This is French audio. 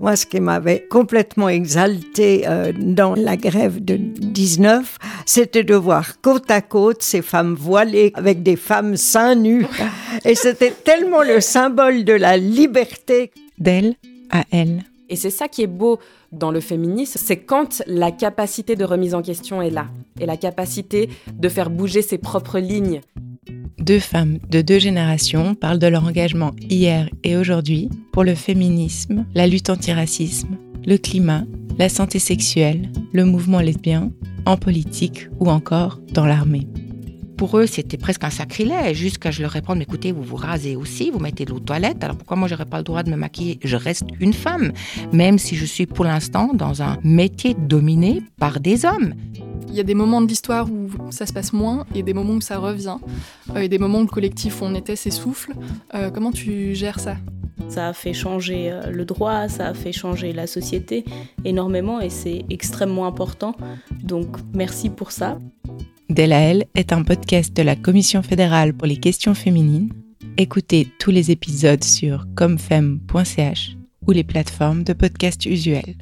Moi, ce qui m'avait complètement exalté euh, dans la grève de 19, c'était de voir côte à côte ces femmes voilées avec des femmes seins nus. Et c'était tellement le symbole de la liberté. D'elle à elle. Et c'est ça qui est beau dans le féminisme, c'est quand la capacité de remise en question est là, et la capacité de faire bouger ses propres lignes. Deux femmes de deux générations parlent de leur engagement hier et aujourd'hui pour le féminisme, la lutte anti-racisme, le climat, la santé sexuelle, le mouvement lesbien, en politique ou encore dans l'armée. Pour eux, c'était presque un sacrilège, jusqu'à je leur réponds, mais écoutez, vous vous rasez aussi, vous mettez de l'eau toilette, alors pourquoi moi j'aurais pas le droit de me maquiller? Je reste une femme, même si je suis pour l'instant dans un métier dominé par des hommes. Il y a des moments de l'histoire où ça se passe moins et des moments où ça revient. Euh, et des moments où le collectif où on était s'essouffle. Euh, comment tu gères ça? Ça a fait changer euh, le droit, ça a fait changer la société énormément et c'est extrêmement important. Donc merci pour ça. Delael est un podcast de la Commission fédérale pour les questions féminines. Écoutez tous les épisodes sur comfem.ch ou les plateformes de podcast usuelles.